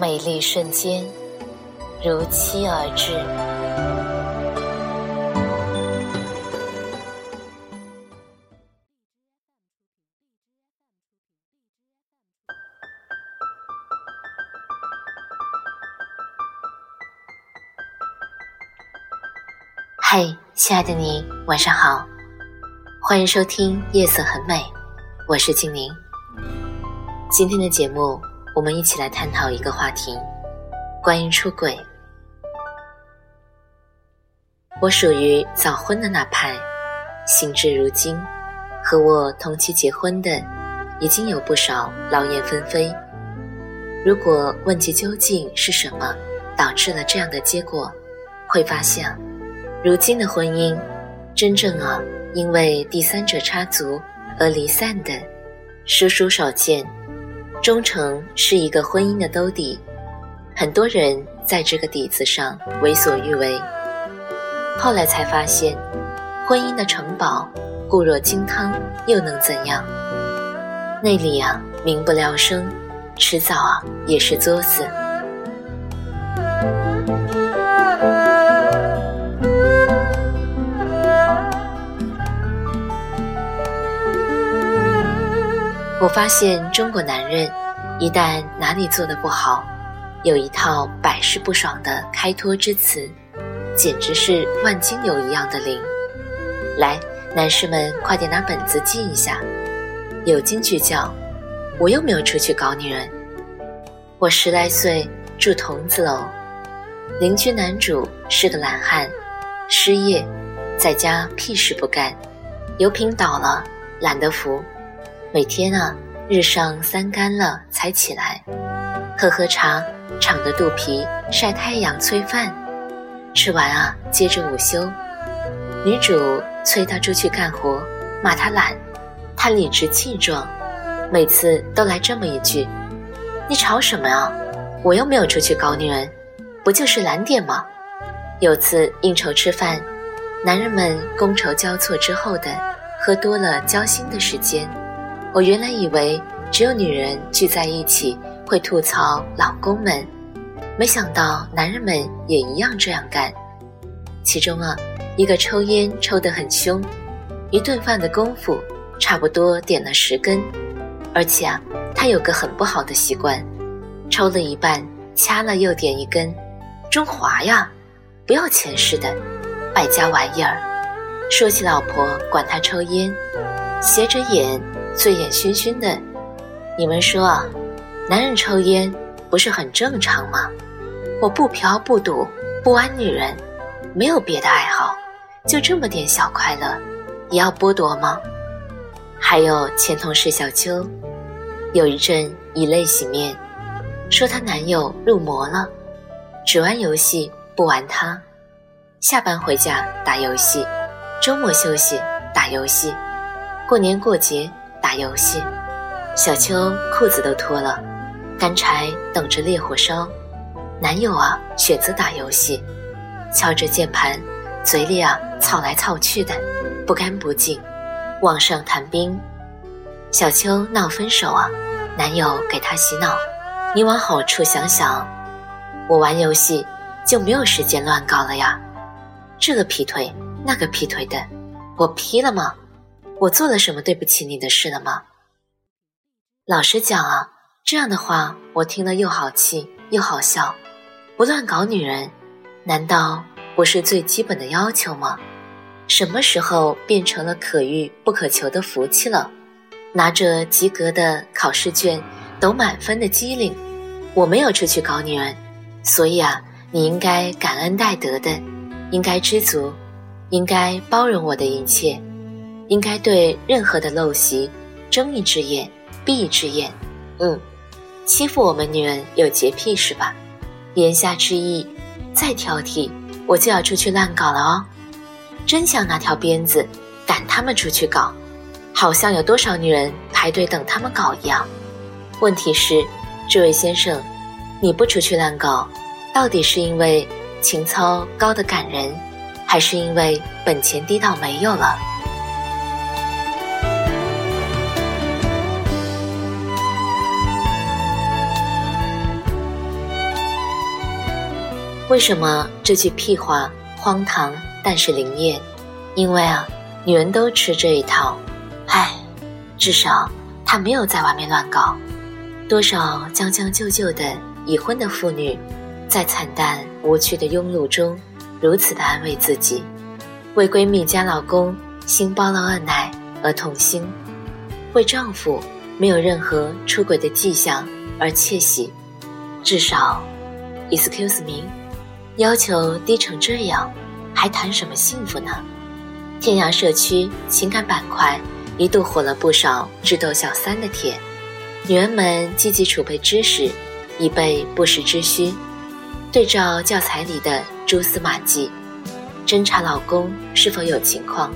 美丽瞬间如期而至。嘿，亲爱的你，晚上好，欢迎收听《夜色很美》，我是静宁。今天的节目，我们一起来探讨一个话题，关于出轨。我属于早婚的那派，行至如今，和我同期结婚的，已经有不少劳燕分飞。如果问及究竟是什么导致了这样的结果，会发现。如今的婚姻，真正啊，因为第三者插足而离散的，属属少见。忠诚是一个婚姻的兜底，很多人在这个底子上为所欲为。后来才发现，婚姻的城堡固若金汤，又能怎样？内里啊，民不聊生，迟早啊，也是作死。我发现中国男人，一旦哪里做的不好，有一套百试不爽的开脱之词，简直是万金油一样的灵。来，男士们快点拿本子记一下。有金句叫：“我又没有出去搞女人。”我十来岁住筒子楼，邻居男主是个懒汉，失业，在家屁事不干，油瓶倒了懒得扶。每天啊，日上三竿了才起来，喝喝茶，敞着肚皮晒太阳催饭，吃完啊，接着午休。女主催他出去干活，骂他懒，他理直气壮，每次都来这么一句：“你吵什么啊？我又没有出去搞女人，不就是懒点吗？”有次应酬吃饭，男人们觥筹交错之后的喝多了交心的时间。我原来以为只有女人聚在一起会吐槽老公们，没想到男人们也一样这样干。其中啊，一个抽烟抽得很凶，一顿饭的功夫差不多点了十根，而且啊，他有个很不好的习惯，抽了一半掐了又点一根，中华呀，不要钱似的，败家玩意儿。说起老婆管他抽烟，斜着眼。醉眼醺醺的，你们说，男人抽烟不是很正常吗？我不嫖不赌不玩女人，没有别的爱好，就这么点小快乐，也要剥夺吗？还有前同事小秋，有一阵以泪洗面，说她男友入魔了，只玩游戏不玩她，下班回家打游戏，周末休息打游戏，过年过节。打游戏，小秋裤子都脱了，干柴等着烈火烧。男友啊，选择打游戏，敲着键盘，嘴里啊操来操去的，不干不净。网上谈兵，小秋闹分手啊，男友给她洗脑：“你往好处想想，我玩游戏就没有时间乱搞了呀。这个劈腿，那个劈腿的，我劈了吗？”我做了什么对不起你的事了吗？老实讲啊，这样的话我听了又好气又好笑。不乱搞女人，难道不是最基本的要求吗？什么时候变成了可遇不可求的福气了？拿着及格的考试卷，抖满分的机灵，我没有出去搞女人，所以啊，你应该感恩戴德的，应该知足，应该包容我的一切。应该对任何的陋习睁一只眼闭一只眼，嗯，欺负我们女人有洁癖是吧？言下之意，再挑剔我就要出去乱搞了哦。真想拿条鞭子赶他们出去搞，好像有多少女人排队等他们搞一样。问题是，这位先生，你不出去乱搞，到底是因为情操高的感人，还是因为本钱低到没有了？为什么这句屁话荒唐，但是灵验？因为啊，女人都吃这一套。唉，至少他没有在外面乱搞。多少将将就就的已婚的妇女，在惨淡无趣的庸碌中，如此的安慰自己，为闺蜜家老公新包了二奶而痛心，为丈夫没有任何出轨的迹象而窃喜。至少，excuse me。要求低成这样，还谈什么幸福呢？天涯社区情感板块一度火了不少智斗小三的帖，女人们积极储备知识，以备不时之需。对照教材里的蛛丝马迹，侦查老公是否有情况，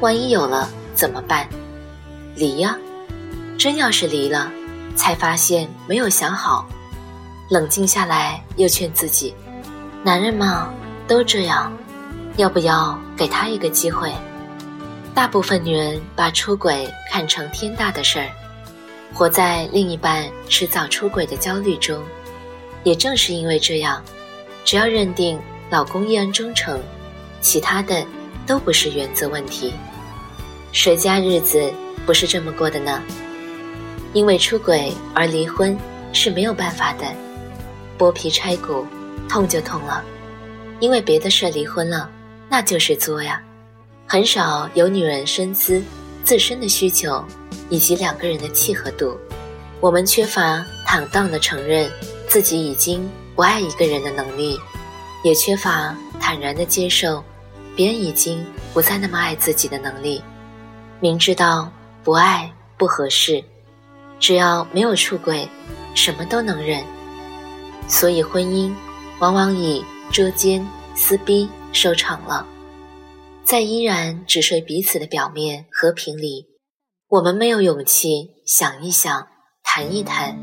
万一有了怎么办？离呀！真要是离了，才发现没有想好，冷静下来又劝自己。男人嘛，都这样，要不要给他一个机会？大部分女人把出轨看成天大的事儿，活在另一半迟早出轨的焦虑中。也正是因为这样，只要认定老公依然忠诚，其他的都不是原则问题。谁家日子不是这么过的呢？因为出轨而离婚是没有办法的，剥皮拆骨。痛就痛了，因为别的事离婚了，那就是作呀。很少有女人深思自身的需求以及两个人的契合度。我们缺乏坦荡的承认自己已经不爱一个人的能力，也缺乏坦然的接受别人已经不再那么爱自己的能力。明知道不爱不合适，只要没有出轨，什么都能忍。所以婚姻。往往以捉奸、撕逼收场了。在依然只睡彼此的表面和平里，我们没有勇气想一想、谈一谈，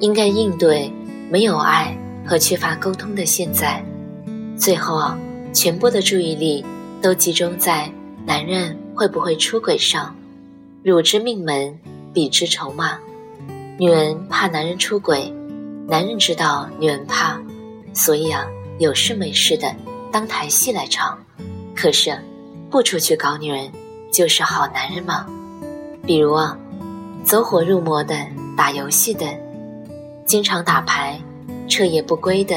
应该应对没有爱和缺乏沟通的现在。最后，全部的注意力都集中在男人会不会出轨上。汝之命门，彼之筹码。女人怕男人出轨，男人知道女人怕。所以啊，有事没事的当台戏来唱，可是不出去搞女人就是好男人吗？比如啊，走火入魔的、打游戏的、经常打牌、彻夜不归的、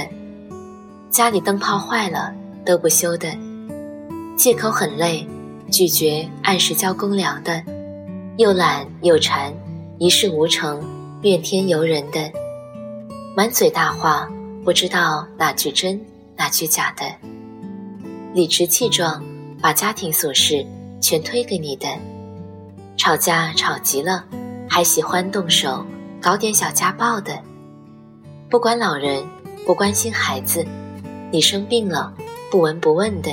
家里灯泡坏了都不修的、借口很累拒绝按时交公粮的、又懒又馋、一事无成怨天尤人的、满嘴大话。不知道哪句真，哪句假的，理直气壮把家庭琐事全推给你的，吵架吵急了，还喜欢动手搞点小家暴的，不管老人，不关心孩子，你生病了不闻不问的，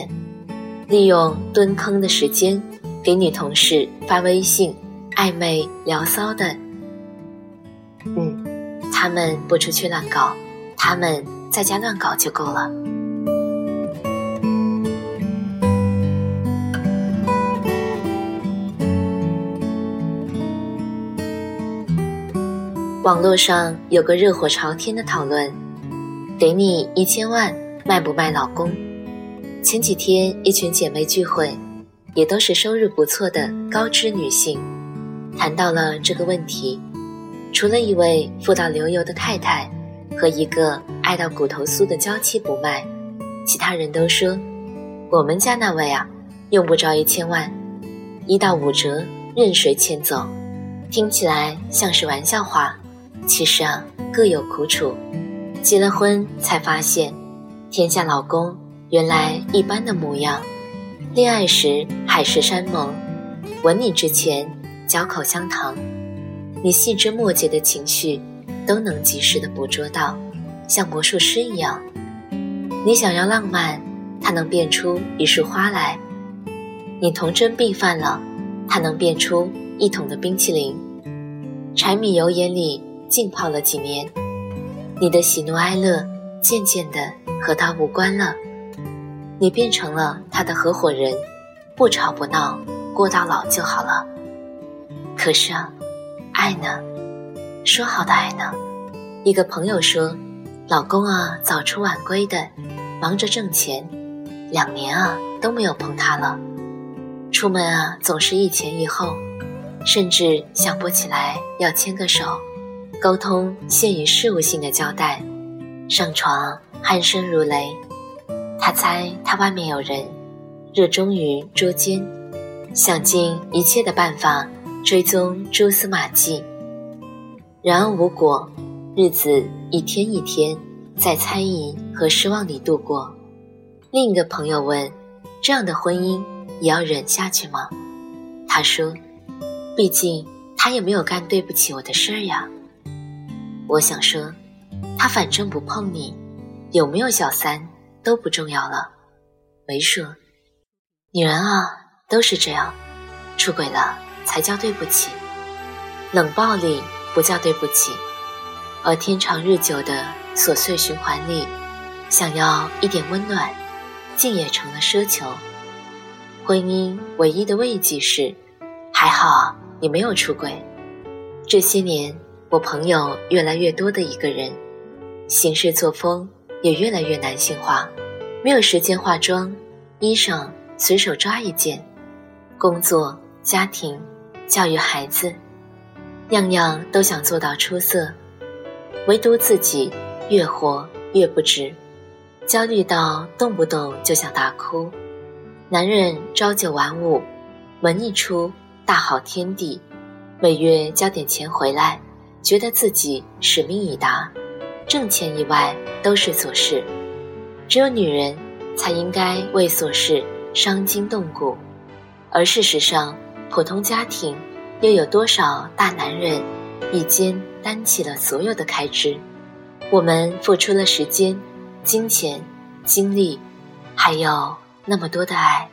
利用蹲坑的时间给女同事发微信暧昧聊骚的，嗯，他们不出去乱搞。他们在家乱搞就够了。网络上有个热火朝天的讨论：给你一千万，卖不卖老公？前几天一群姐妹聚会，也都是收入不错的高知女性，谈到了这个问题。除了一位富到流油的太太。和一个爱到骨头酥的娇妻不卖，其他人都说，我们家那位啊，用不着一千万，一到五折任谁牵走。听起来像是玩笑话，其实啊各有苦楚。结了婚才发现，天下老公原来一般的模样。恋爱时海誓山盟，吻你之前嚼口香糖，你细枝末节的情绪。都能及时的捕捉到，像魔术师一样。你想要浪漫，它能变出一束花来；你童真病犯了，他能变出一桶的冰淇淋。柴米油盐里浸泡了几年，你的喜怒哀乐渐渐的和他无关了。你变成了他的合伙人，不吵不闹，过到老就好了。可是啊，爱呢？说好的爱呢？一个朋友说，老公啊早出晚归的。忙着挣钱，两年啊都没有碰他了。出门啊总是一前一后，甚至想不起来要牵个手。沟通限于事务性的交代，上床鼾声如雷。他猜他外面有人，热衷于捉奸，想尽一切的办法追踪蛛丝马迹。然而无果，日子一天一天。在猜疑和失望里度过。另一个朋友问：“这样的婚姻也要忍下去吗？”他说：“毕竟他也没有干对不起我的事儿呀。”我想说，他反正不碰你，有没有小三都不重要了。没说，女人啊都是这样，出轨了才叫对不起，冷暴力不叫对不起，而天长日久的。琐碎循环里，想要一点温暖，竟也成了奢求。婚姻唯一的慰藉是，还好你没有出轨。这些年，我朋友越来越多的一个人，行事作风也越来越男性化，没有时间化妆，衣裳随手抓一件，工作、家庭、教育孩子，样样都想做到出色，唯独自己。越活越不值，焦虑到动不动就想大哭。男人朝九晚五，门一出大好天地，每月交点钱回来，觉得自己使命已达。挣钱以外都是琐事，只有女人才应该为琐事伤筋动骨。而事实上，普通家庭又有多少大男人一肩担起了所有的开支？我们付出了时间、金钱、精力，还有那么多的爱。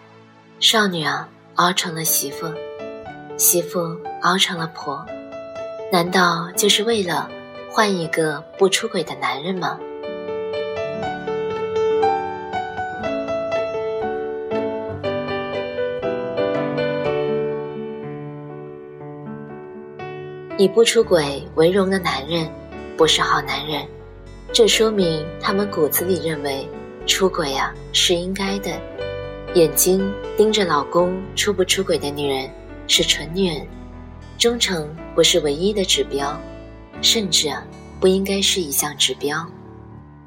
少女啊，熬成了媳妇，媳妇熬成了婆，难道就是为了换一个不出轨的男人吗？以不出轨为荣的男人，不是好男人。这说明他们骨子里认为出轨啊是应该的，眼睛盯着老公出不出轨的女人是纯女人，忠诚不是唯一的指标，甚至啊不应该是一项指标。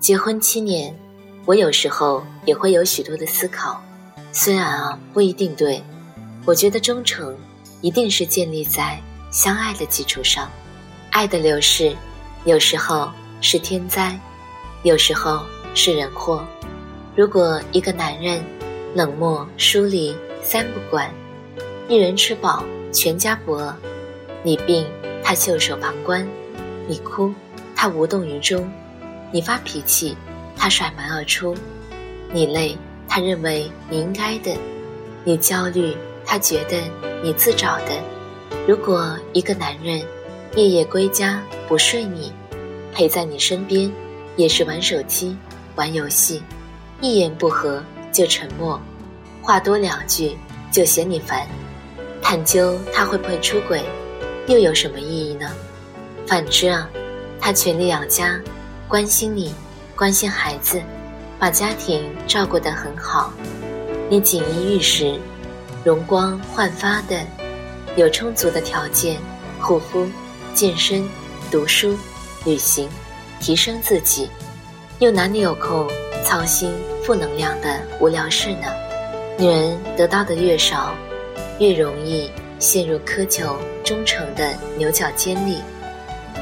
结婚七年，我有时候也会有许多的思考，虽然啊不一定对，我觉得忠诚一定是建立在相爱的基础上，爱的流逝有时候。是天灾，有时候是人祸。如果一个男人冷漠疏离三不管，一人吃饱全家不饿，你病他袖手旁观，你哭他无动于衷，你发脾气他甩门而出，你累他认为你应该的，你焦虑他觉得你自找的。如果一个男人夜夜归家不睡你。陪在你身边，也是玩手机、玩游戏，一言不合就沉默，话多两句就嫌你烦。探究他会不会出轨，又有什么意义呢？反之啊，他全力养家，关心你，关心孩子，把家庭照顾得很好，你锦衣玉食，容光焕发的，有充足的条件护肤、健身、读书。旅行，提升自己，又哪里有空操心负能量的无聊事呢？女人得到的越少，越容易陷入苛求忠诚的牛角尖里，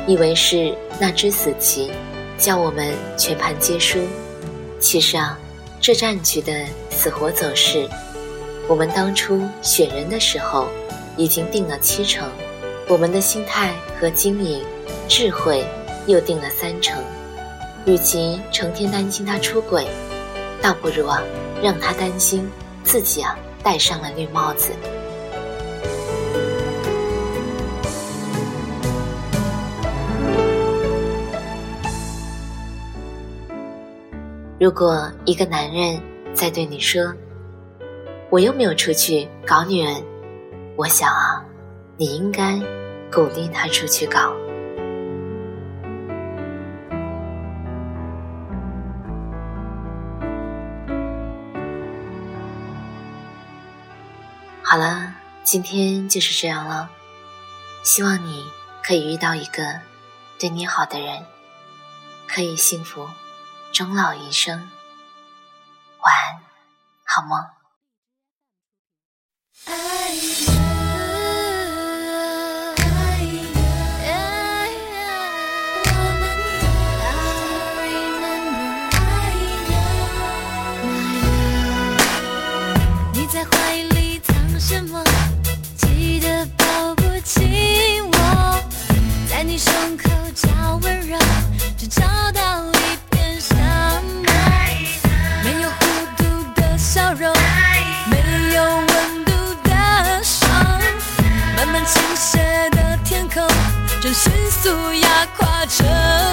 以为是那只死棋，叫我们全盘皆输。其实啊，这战局的死活走势，我们当初选人的时候已经定了七成，我们的心态和经营、智慧。又定了三成，与其成天担心他出轨，倒不如啊，让他担心自己啊戴上了绿帽子。如果一个男人在对你说：“我又没有出去搞女人”，我想啊，你应该鼓励他出去搞。好了，今天就是这样了。希望你可以遇到一个对你好的人，可以幸福。终老一生，晚安，好梦。正迅速压垮着